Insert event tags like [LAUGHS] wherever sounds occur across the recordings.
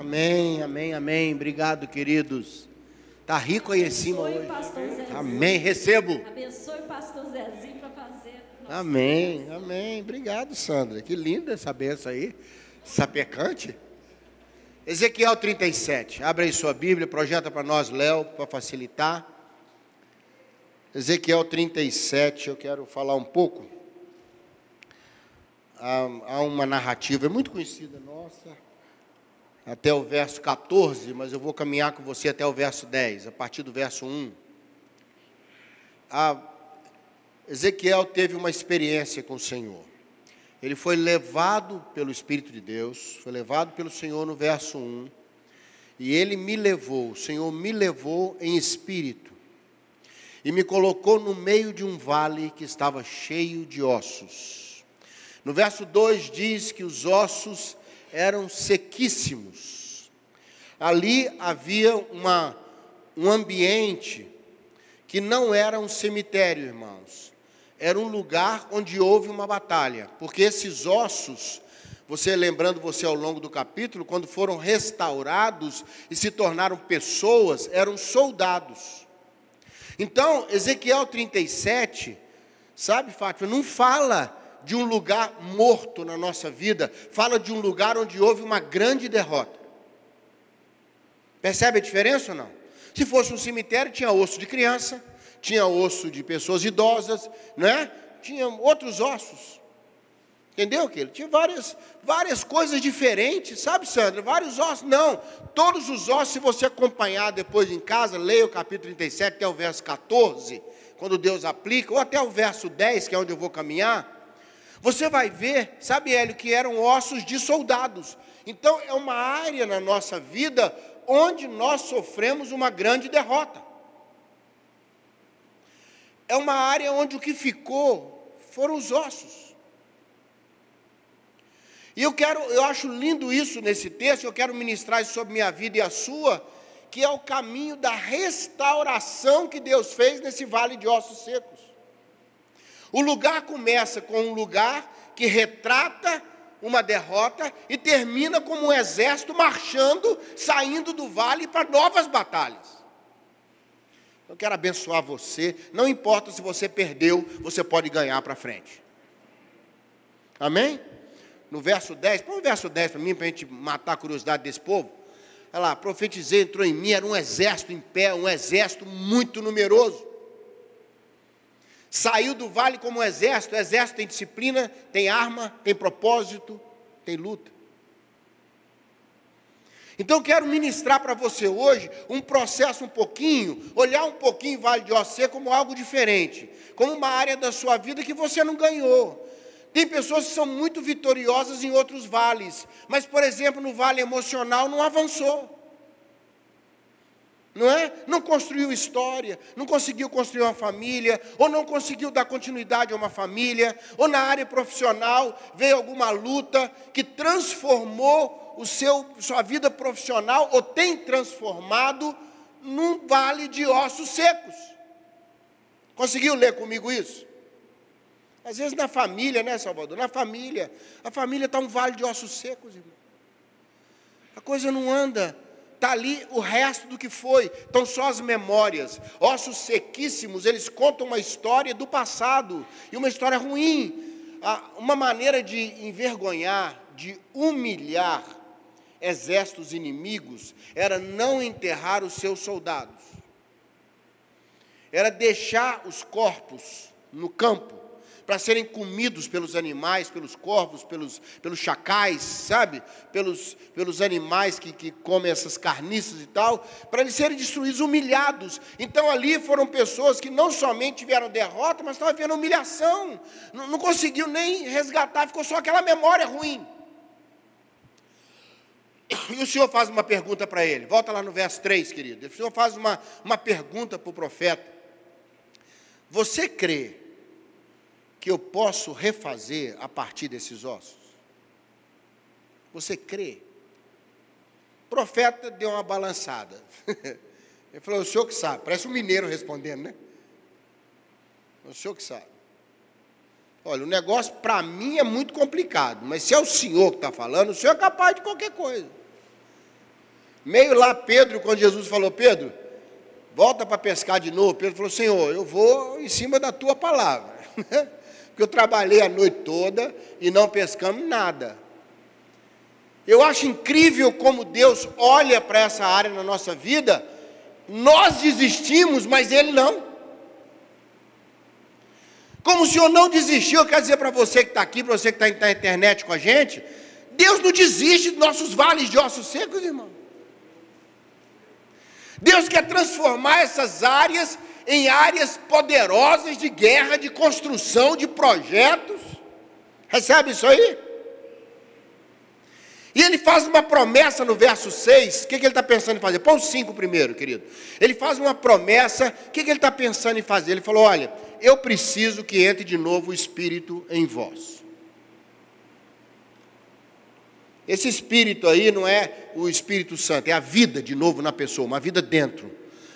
Amém, amém, amém. Obrigado, queridos. Tá rico aí em cima Abençoe hoje. o pastor Zezinho. Amém, recebo. Abençoe o pastor Zezinho para fazer. Amém, amém. Obrigado, Sandra. Que linda essa benção aí. Sapecante. Ezequiel 37. Abre aí sua Bíblia, projeta para nós, Léo, para facilitar. Ezequiel 37, eu quero falar um pouco. Há, há uma narrativa, é muito conhecida nossa, até o verso 14, mas eu vou caminhar com você até o verso 10, a partir do verso 1. A, Ezequiel teve uma experiência com o Senhor. Ele foi levado pelo Espírito de Deus, foi levado pelo Senhor no verso 1. E ele me levou, o Senhor me levou em espírito. E me colocou no meio de um vale que estava cheio de ossos. No verso 2 diz que os ossos eram sequíssimos. Ali havia uma, um ambiente que não era um cemitério, irmãos. Era um lugar onde houve uma batalha, porque esses ossos, você lembrando você ao longo do capítulo, quando foram restaurados e se tornaram pessoas, eram soldados. Então, Ezequiel 37, sabe, Fátima, não fala de um lugar morto na nossa vida, fala de um lugar onde houve uma grande derrota. Percebe a diferença ou não? Se fosse um cemitério, tinha osso de criança, tinha osso de pessoas idosas, né? Tinha outros ossos. Entendeu, que Tinha várias, várias coisas diferentes, sabe, Sandra? Vários ossos. Não, todos os ossos, se você acompanhar depois em casa, leia o capítulo 37 até o verso 14, quando Deus aplica, ou até o verso 10, que é onde eu vou caminhar, você vai ver, sabe, Hélio, que eram ossos de soldados. Então, é uma área na nossa vida onde nós sofremos uma grande derrota. É uma área onde o que ficou foram os ossos. E eu quero, eu acho lindo isso nesse texto, eu quero ministrar isso sobre minha vida e a sua, que é o caminho da restauração que Deus fez nesse vale de ossos secos. O lugar começa com um lugar que retrata uma derrota e termina como um exército marchando, saindo do vale para novas batalhas. Eu quero abençoar você, não importa se você perdeu, você pode ganhar para frente. Amém? No verso 10, põe o verso 10 para mim, para a gente matar a curiosidade desse povo. Olha lá, profetizei, entrou em mim, era um exército em pé, um exército muito numeroso. Saiu do vale como um exército, o exército tem disciplina, tem arma, tem propósito, tem luta. Então quero ministrar para você hoje um processo um pouquinho, olhar um pouquinho o Vale de Ocê como algo diferente, como uma área da sua vida que você não ganhou. Tem pessoas que são muito vitoriosas em outros vales, mas, por exemplo, no vale emocional não avançou. Não é? Não construiu história, não conseguiu construir uma família, ou não conseguiu dar continuidade a uma família, ou na área profissional veio alguma luta que transformou o seu sua vida profissional ou tem transformado num vale de ossos secos. Conseguiu ler comigo isso? Às vezes na família, né, Salvador? Na família. A família está um vale de ossos secos, irmão. A coisa não anda. Está ali o resto do que foi. Estão só as memórias. Ossos sequíssimos, eles contam uma história do passado. E uma história ruim. Uma maneira de envergonhar, de humilhar exércitos inimigos era não enterrar os seus soldados. Era deixar os corpos no campo para serem comidos pelos animais, pelos corvos, pelos, pelos chacais, sabe? Pelos, pelos animais que, que comem essas carniças e tal, para eles serem destruídos, humilhados. Então ali foram pessoas que não somente tiveram derrota, mas estavam vendo humilhação. Não, não conseguiu nem resgatar, ficou só aquela memória ruim. E o Senhor faz uma pergunta para ele. Volta lá no verso 3, querido. O Senhor faz uma, uma pergunta para o profeta. Você crê que eu posso refazer a partir desses ossos? Você crê? O profeta deu uma balançada. [LAUGHS] Ele falou: O senhor que sabe. Parece um mineiro respondendo, né? O senhor que sabe. Olha, o negócio para mim é muito complicado, mas se é o senhor que está falando, o senhor é capaz de qualquer coisa. Meio lá, Pedro, quando Jesus falou: Pedro, volta para pescar de novo. Pedro falou: Senhor, eu vou em cima da tua palavra. [LAUGHS] Porque eu trabalhei a noite toda e não pescamos nada. Eu acho incrível como Deus olha para essa área na nossa vida. Nós desistimos, mas Ele não. Como o Senhor não desistiu, eu quero dizer para você que está aqui, para você que está na internet com a gente, Deus não desiste dos nossos vales de ossos secos, irmão. Deus quer transformar essas áreas em áreas poderosas de guerra, de construção, de projetos. Recebe isso aí? E ele faz uma promessa no verso 6. O que, que ele está pensando em fazer? Põe o 5 primeiro, querido. Ele faz uma promessa. O que, que ele está pensando em fazer? Ele falou: Olha, eu preciso que entre de novo o Espírito em vós. Esse Espírito aí não é o Espírito Santo, é a vida de novo na pessoa, uma vida dentro.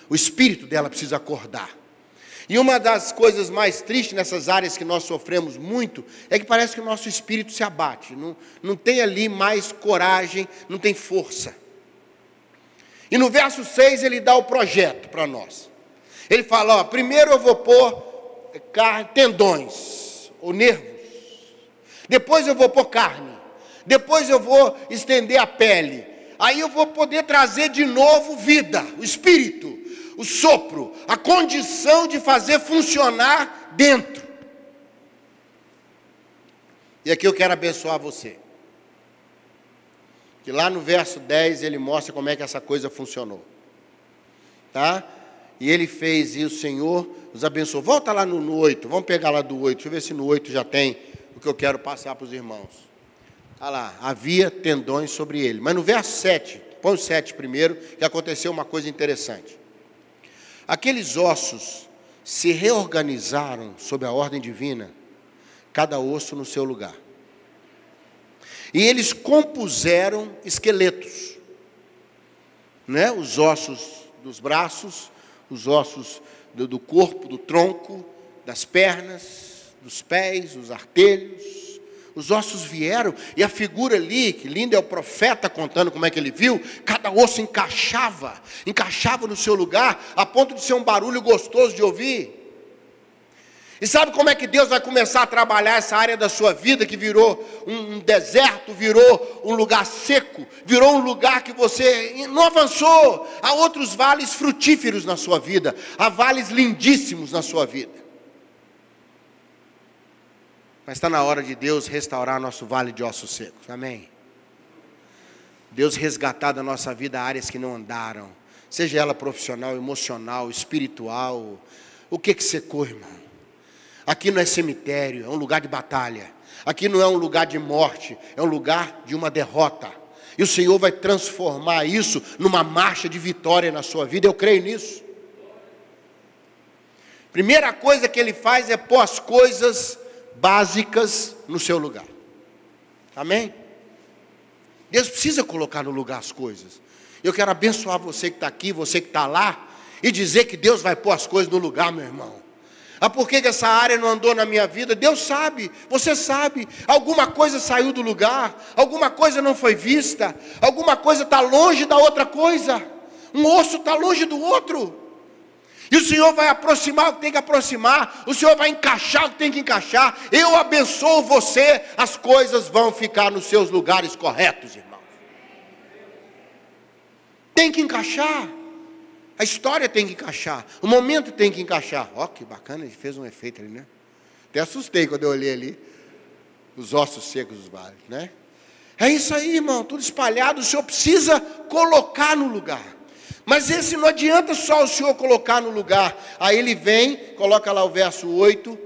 O Espírito dela precisa acordar. E uma das coisas mais tristes nessas áreas que nós sofremos muito é que parece que o nosso espírito se abate, não, não tem ali mais coragem, não tem força. E no verso 6 ele dá o projeto para nós. Ele fala: ó, primeiro eu vou pôr tendões ou nervos, depois eu vou pôr carne, depois eu vou estender a pele, aí eu vou poder trazer de novo vida, o espírito o sopro, a condição de fazer funcionar dentro. E aqui eu quero abençoar você. Que lá no verso 10 ele mostra como é que essa coisa funcionou. Tá? E ele fez e o Senhor nos abençoou. Volta lá no, no 8, vamos pegar lá do 8, deixa eu ver se no 8 já tem o que eu quero passar para os irmãos. Olha lá, havia tendões sobre ele. Mas no verso 7, põe o 7 primeiro, que aconteceu uma coisa interessante. Aqueles ossos se reorganizaram sob a ordem divina, cada osso no seu lugar. E eles compuseram esqueletos, né? os ossos dos braços, os ossos do, corpo, do tronco, das pernas, dos pés, os artelhos, os ossos vieram, e a figura ali, que linda é o profeta contando como é que ele viu, cada osso encaixava, encaixava no seu lugar, a ponto de ser um barulho gostoso de ouvir. E sabe como é que Deus vai começar a trabalhar essa área da sua vida que virou um, deserto, virou um lugar seco, virou um lugar que você não avançou? Há outros vales frutíferos na sua vida, há vales lindíssimos na sua vida. Mas está na hora de Deus restaurar nosso vale de ossos secos. Amém? Deus resgatar da nossa vida áreas que não andaram, seja ela profissional, emocional, espiritual. O que que secou, irmão? Aqui não é cemitério, é um lugar de batalha. Aqui não é um lugar de morte, é um lugar de uma derrota. E o Senhor vai transformar isso numa marcha de vitória na sua vida. Eu creio nisso. Primeira coisa que ele faz é pôr as coisas básicas no seu lugar. Amém? Deus precisa colocar no lugar as coisas. Eu quero abençoar você que está aqui, você que está lá, e dizer que Deus vai pôr as coisas no lugar, meu irmão. Ah, por que, que essa área não andou na minha vida? Deus sabe, você sabe. Alguma coisa saiu do lugar, alguma coisa não foi vista, alguma coisa está longe da outra coisa. Um osso está longe do outro. E o Senhor vai aproximar o que tem que aproximar, o Senhor vai encaixar o que tem que encaixar. Eu abençoo você, as coisas vão ficar nos seus lugares corretos, irmão. Tem que encaixar. A história tem que encaixar. O momento tem que encaixar. Ó, oh, que bacana, ele fez um efeito ali, né? Até assustei quando eu olhei ali os ossos secos dos vales, né? É isso aí, irmão, tudo espalhado, o Senhor precisa colocar no lugar. Mas esse não adianta só o Senhor colocar no lugar. Aí ele vem, coloca lá o verso 8,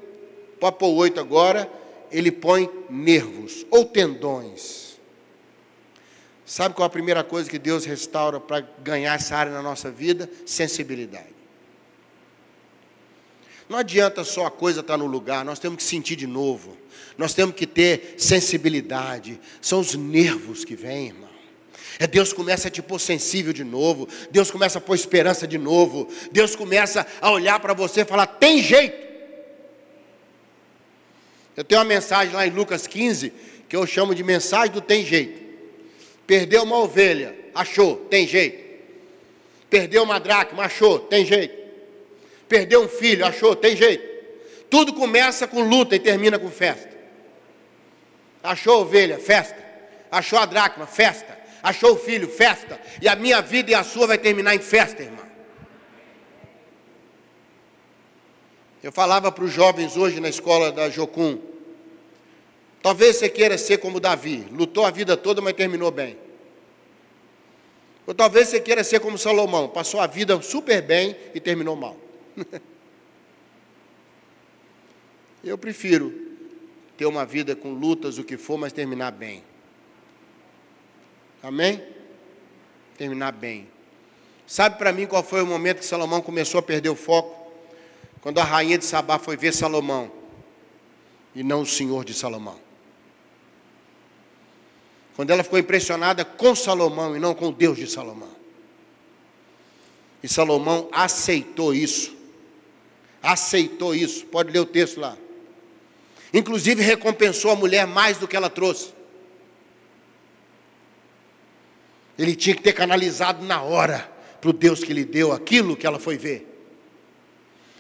pode pôr 8 agora, ele põe nervos ou tendões. Sabe qual é a primeira coisa que Deus restaura para ganhar essa área na nossa vida? Sensibilidade. Não adianta só a coisa estar no lugar, nós temos que sentir de novo. Nós temos que ter sensibilidade. São os nervos que vêm, irmão. É Deus começa a te pôr sensível de novo. Deus começa a pôr esperança de novo. Deus começa a olhar para você e falar: tem jeito. Eu tenho uma mensagem lá em Lucas 15 que eu chamo de mensagem do tem jeito. Perdeu uma ovelha, achou, tem jeito. Perdeu uma dracma, achou, tem jeito. Perdeu um filho, achou, tem jeito. Tudo começa com luta e termina com festa. Achou a ovelha, festa. Achou a dracma, festa. Achou o filho, festa. E a minha vida e a sua vai terminar em festa, irmão. Eu falava para os jovens hoje na escola da Jocum. Talvez você queira ser como Davi, lutou a vida toda, mas terminou bem. Ou talvez você queira ser como Salomão, passou a vida super bem e terminou mal. [LAUGHS] Eu prefiro ter uma vida com lutas, o que for, mas terminar bem. Amém? Terminar bem. Sabe para mim qual foi o momento que Salomão começou a perder o foco? Quando a rainha de Sabá foi ver Salomão e não o senhor de Salomão. Quando ela ficou impressionada com Salomão e não com o Deus de Salomão. E Salomão aceitou isso. Aceitou isso. Pode ler o texto lá. Inclusive recompensou a mulher mais do que ela trouxe. Ele tinha que ter canalizado na hora para o Deus que lhe deu aquilo que ela foi ver.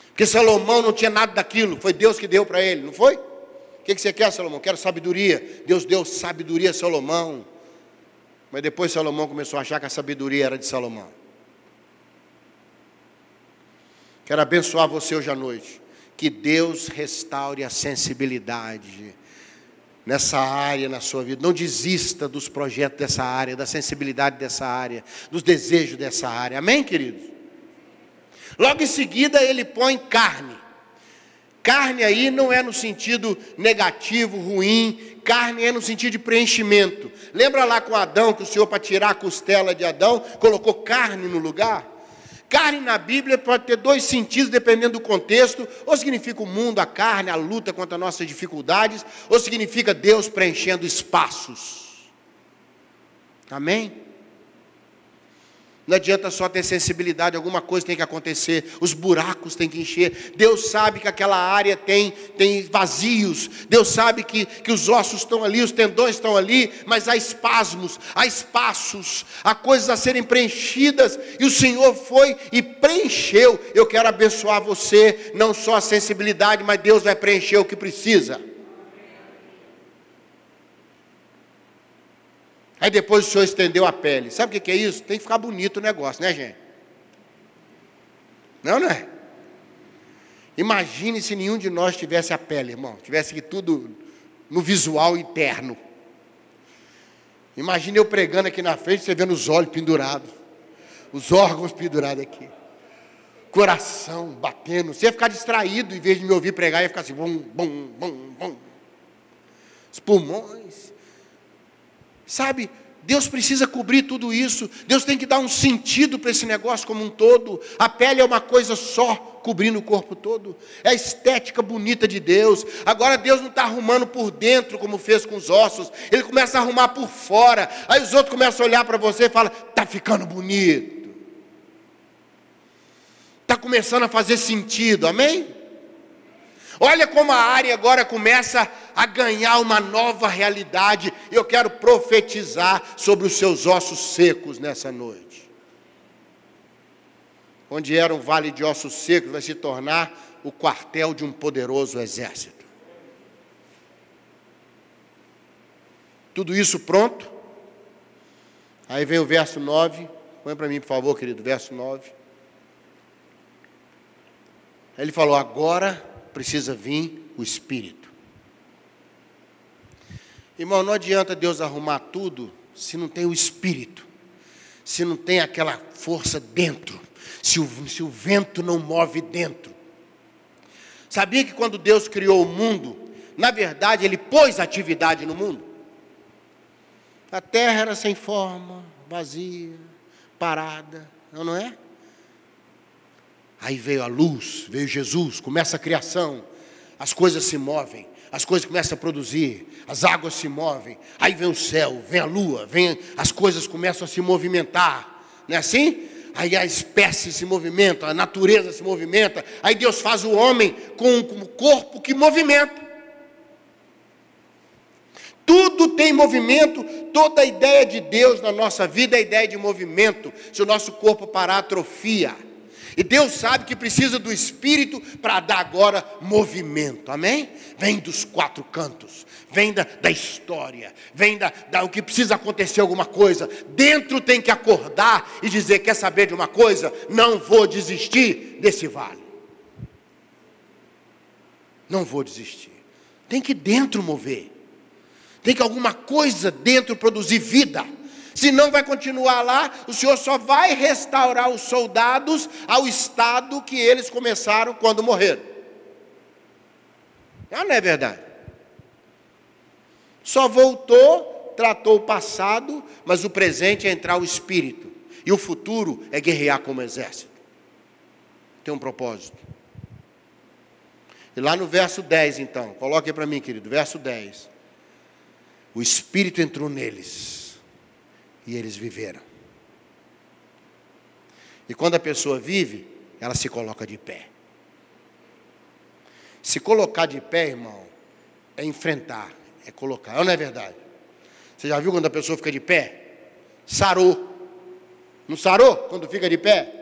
Porque Salomão não tinha nada daquilo, foi Deus que deu para ele, não foi? que, que você quer, Salomão? Quero sabedoria. Deus deu sabedoria a Salomão. Mas depois Salomão começou a achar que a sabedoria era de Salomão. Quero abençoar você hoje à noite. Que Deus restaure a sensibilidade nessa área na sua vida. Não desista dos projetos dessa área, da sensibilidade dessa área, dos desejos dessa área. Amém, queridos? Logo em seguida, ele põe carne. Carne aí não é no sentido negativo, ruim, carne é no sentido de preenchimento. Lembra lá com Adão, que o Senhor, para tirar a costela de Adão, colocou carne no lugar? Carne na Bíblia pode ter dois sentidos, dependendo do contexto. Ou significa o mundo, a carne, a luta contra nossas dificuldades, ou significa Deus preenchendo espaços. Amém? Não adianta só ter sensibilidade, alguma coisa tem que acontecer, os buracos têm que encher. Deus sabe que aquela área tem, tem vazios, Deus sabe que, que os ossos estão ali, os tendões estão ali, mas há espasmos, há espaços, há coisas a serem preenchidas, e o Senhor foi e preencheu. Eu quero abençoar você, não só a sensibilidade, mas Deus vai preencher o que precisa. Aí depois o senhor estendeu a pele. Sabe o que é isso? Tem que ficar bonito o negócio, né, gente? Não, não é? Imagine se nenhum de nós tivesse a pele, irmão. Tivesse que tudo no visual interno. Imagine eu pregando aqui na frente, você vendo os olhos pendurados, os órgãos pendurados aqui, coração batendo. Você ia ficar distraído em vez de me ouvir pregar, ia ficar assim, bum, bum, bum, bum. Os pulmões. Sabe, Deus precisa cobrir tudo isso. Deus tem que dar um sentido para esse negócio como um todo. A pele é uma coisa só, cobrindo o corpo todo. É a estética bonita de Deus. Agora Deus não está arrumando por dentro como fez com os ossos. Ele começa a arrumar por fora. Aí os outros começam a olhar para você e falam: está ficando bonito. Está começando a fazer sentido. Amém? Olha como a área agora começa a ganhar uma nova realidade. Eu quero profetizar sobre os seus ossos secos nessa noite. Onde era um vale de ossos secos, vai se tornar o quartel de um poderoso exército. Tudo isso pronto. Aí vem o verso 9. Põe para mim, por favor, querido, verso 9. Ele falou: Agora precisa vir o Espírito. Irmão, não adianta Deus arrumar tudo se não tem o Espírito, se não tem aquela força dentro, se o, se o vento não move dentro. Sabia que quando Deus criou o mundo, na verdade Ele pôs atividade no mundo? A terra era sem forma, vazia, parada, não é? Aí veio a luz, veio Jesus, começa a criação, as coisas se movem, as coisas começam a produzir, as águas se movem, aí vem o céu, vem a lua, vem, as coisas começam a se movimentar, não é assim? Aí a espécie se movimenta, a natureza se movimenta, aí Deus faz o homem com um corpo que movimenta. Tudo tem movimento, toda a ideia de Deus na nossa vida é ideia de movimento. Se o nosso corpo parar, atrofia. E Deus sabe que precisa do Espírito para dar agora movimento, amém? Vem dos quatro cantos, vem da, da história, vem da, da o que precisa acontecer alguma coisa. Dentro tem que acordar e dizer: quer saber de uma coisa? Não vou desistir desse vale. Não vou desistir. Tem que dentro mover. Tem que alguma coisa dentro produzir vida. Senão vai continuar lá, o Senhor só vai restaurar os soldados ao estado que eles começaram quando morreram. Não, não é verdade? Só voltou, tratou o passado, mas o presente é entrar o espírito. E o futuro é guerrear como exército. Tem um propósito. E lá no verso 10, então, coloque para mim, querido, verso 10. O Espírito entrou neles e eles viveram. E quando a pessoa vive, ela se coloca de pé. Se colocar de pé, irmão, é enfrentar, é colocar. Não é verdade? Você já viu quando a pessoa fica de pé? Sarou. Não sarou quando fica de pé?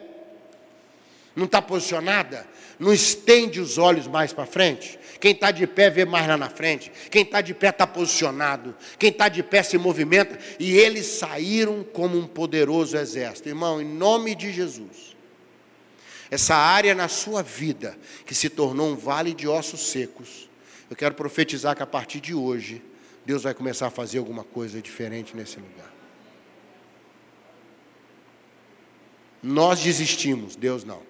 Não está posicionada? Não estende os olhos mais para frente? Quem está de pé vê mais lá na frente. Quem está de pé está posicionado. Quem está de pé se movimenta. E eles saíram como um poderoso exército. Irmão, em nome de Jesus. Essa área na sua vida que se tornou um vale de ossos secos. Eu quero profetizar que a partir de hoje, Deus vai começar a fazer alguma coisa diferente nesse lugar. Nós desistimos, Deus não.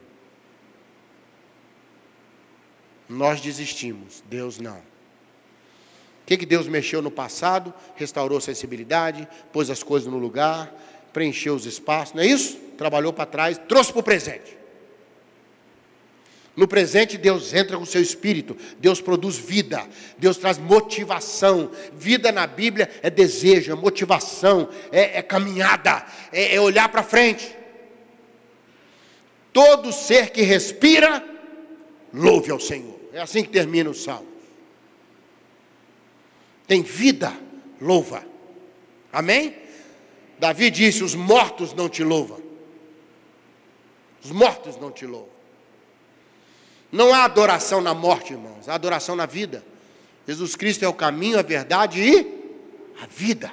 Nós desistimos, Deus não. O que, que Deus mexeu no passado? Restaurou sensibilidade, pôs as coisas no lugar, preencheu os espaços, não é isso? Trabalhou para trás, trouxe para o presente. No presente, Deus entra com o seu espírito, Deus produz vida, Deus traz motivação. Vida na Bíblia é desejo, é motivação, é, é caminhada, é, é olhar para frente. Todo ser que respira, louve ao Senhor. É assim que termina o salmo. Tem vida, louva. Amém? Davi disse: Os mortos não te louvam. Os mortos não te louvam. Não há adoração na morte, irmãos, há adoração na vida. Jesus Cristo é o caminho, a verdade e a vida.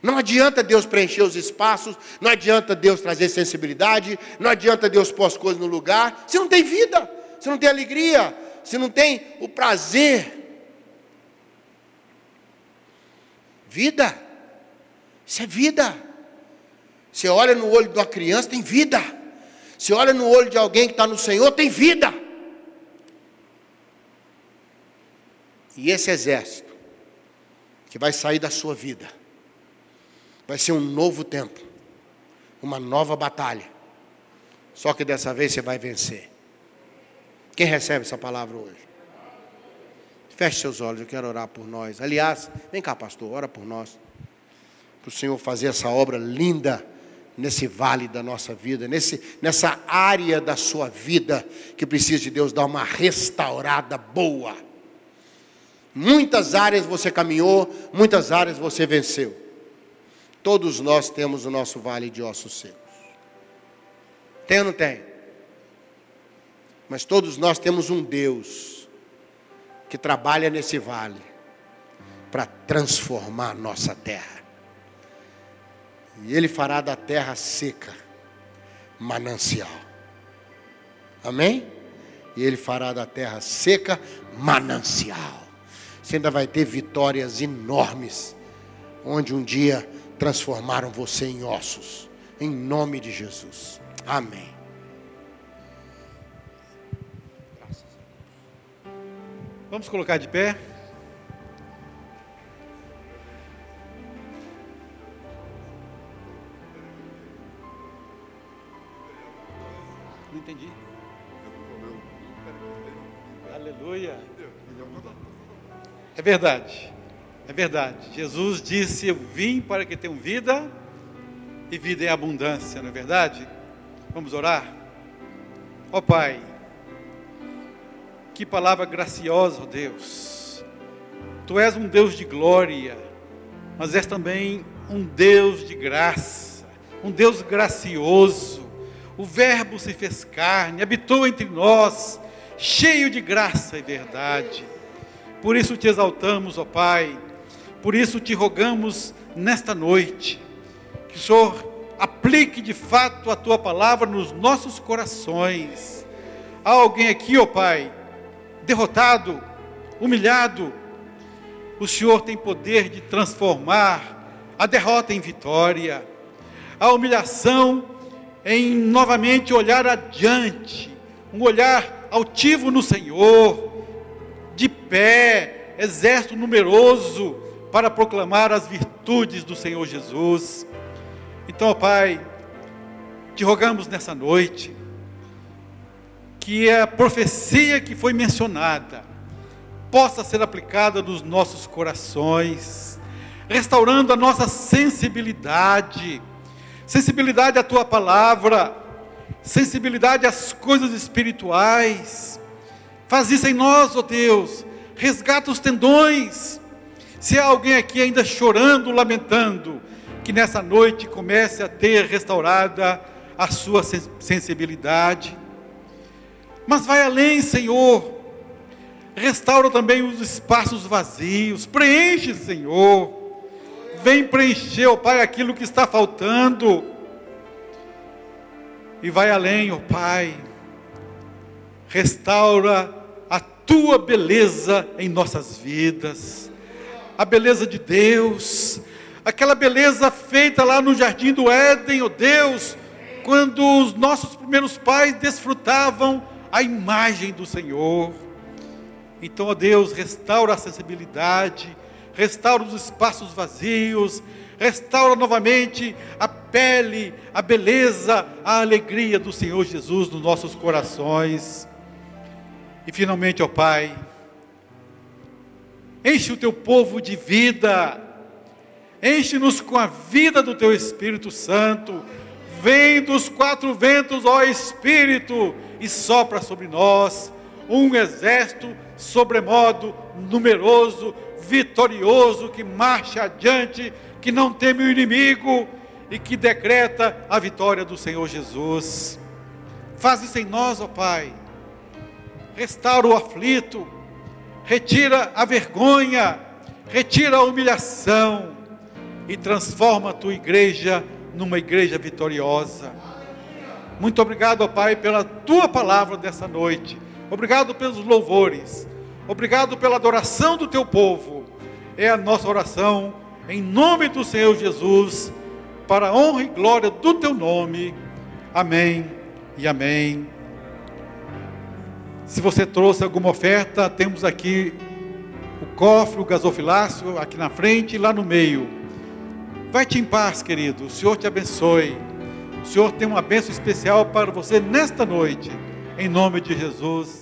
Não adianta Deus preencher os espaços, não adianta Deus trazer sensibilidade, não adianta Deus pôr as coisas no lugar, se não tem vida você não tem alegria, você não tem o prazer. Vida, isso é vida. Você olha no olho de uma criança, tem vida. Você olha no olho de alguém que está no Senhor, tem vida. E esse exército, que vai sair da sua vida, vai ser um novo tempo, uma nova batalha. Só que dessa vez você vai vencer. Quem recebe essa palavra hoje? Feche seus olhos, eu quero orar por nós. Aliás, vem cá, pastor, ora por nós. Para o Senhor fazer essa obra linda nesse vale da nossa vida, nesse, nessa área da sua vida que precisa de Deus dar uma restaurada boa. Muitas áreas você caminhou, muitas áreas você venceu. Todos nós temos o nosso vale de ossos secos. Tem ou não tem? Mas todos nós temos um Deus que trabalha nesse vale para transformar a nossa terra. E Ele fará da terra seca manancial. Amém? E Ele fará da terra seca manancial. Você ainda vai ter vitórias enormes, onde um dia transformaram você em ossos. Em nome de Jesus. Amém. Vamos colocar de pé. Não entendi. Aleluia. É verdade. É verdade. Jesus disse: Eu vim para que tenham vida e vida em abundância, não é verdade? Vamos orar? Ó oh, Pai, que palavra graciosa, ó Deus. Tu és um Deus de glória, mas és também um Deus de graça, um Deus gracioso. O Verbo se fez carne, habitou entre nós, cheio de graça e verdade. Por isso te exaltamos, ó Pai, por isso te rogamos nesta noite, que o Senhor aplique de fato a tua palavra nos nossos corações. Há alguém aqui, ó Pai, derrotado, humilhado, o Senhor tem poder de transformar a derrota em vitória, a humilhação em novamente olhar adiante, um olhar altivo no Senhor, de pé, exército numeroso, para proclamar as virtudes do Senhor Jesus. Então, Pai, te rogamos nessa noite que a profecia que foi mencionada possa ser aplicada nos nossos corações, restaurando a nossa sensibilidade, sensibilidade à tua palavra, sensibilidade às coisas espirituais. Faz isso em nós, ó oh Deus, resgata os tendões. Se há alguém aqui ainda chorando, lamentando, que nessa noite comece a ter restaurada a sua sensibilidade. Mas vai além, Senhor. Restaura também os espaços vazios. Preenche, Senhor. Vem preencher, ó Pai, aquilo que está faltando. E vai além, ó Pai. Restaura a tua beleza em nossas vidas. A beleza de Deus, aquela beleza feita lá no jardim do Éden, ó oh Deus, quando os nossos primeiros pais desfrutavam a imagem do Senhor. Então, ó Deus, restaura a sensibilidade, restaura os espaços vazios, restaura novamente a pele, a beleza, a alegria do Senhor Jesus nos nossos corações. E finalmente, ó Pai, enche o teu povo de vida, Enche-nos com a vida do teu Espírito Santo. Vem dos quatro ventos, ó Espírito, e sopra sobre nós um exército sobremodo numeroso, vitorioso, que marcha adiante, que não teme o inimigo e que decreta a vitória do Senhor Jesus. Faz isso em nós, ó Pai. Restaura o aflito, retira a vergonha, retira a humilhação e transforma a tua igreja numa igreja vitoriosa. Muito obrigado, ó Pai, pela tua palavra dessa noite. Obrigado pelos louvores. Obrigado pela adoração do teu povo. É a nossa oração em nome do Senhor Jesus, para a honra e glória do teu nome. Amém e amém. Se você trouxe alguma oferta, temos aqui o cofre, o gasofilácio aqui na frente e lá no meio. Vai-te em paz, querido. O Senhor te abençoe. O Senhor tem uma bênção especial para você nesta noite. Em nome de Jesus.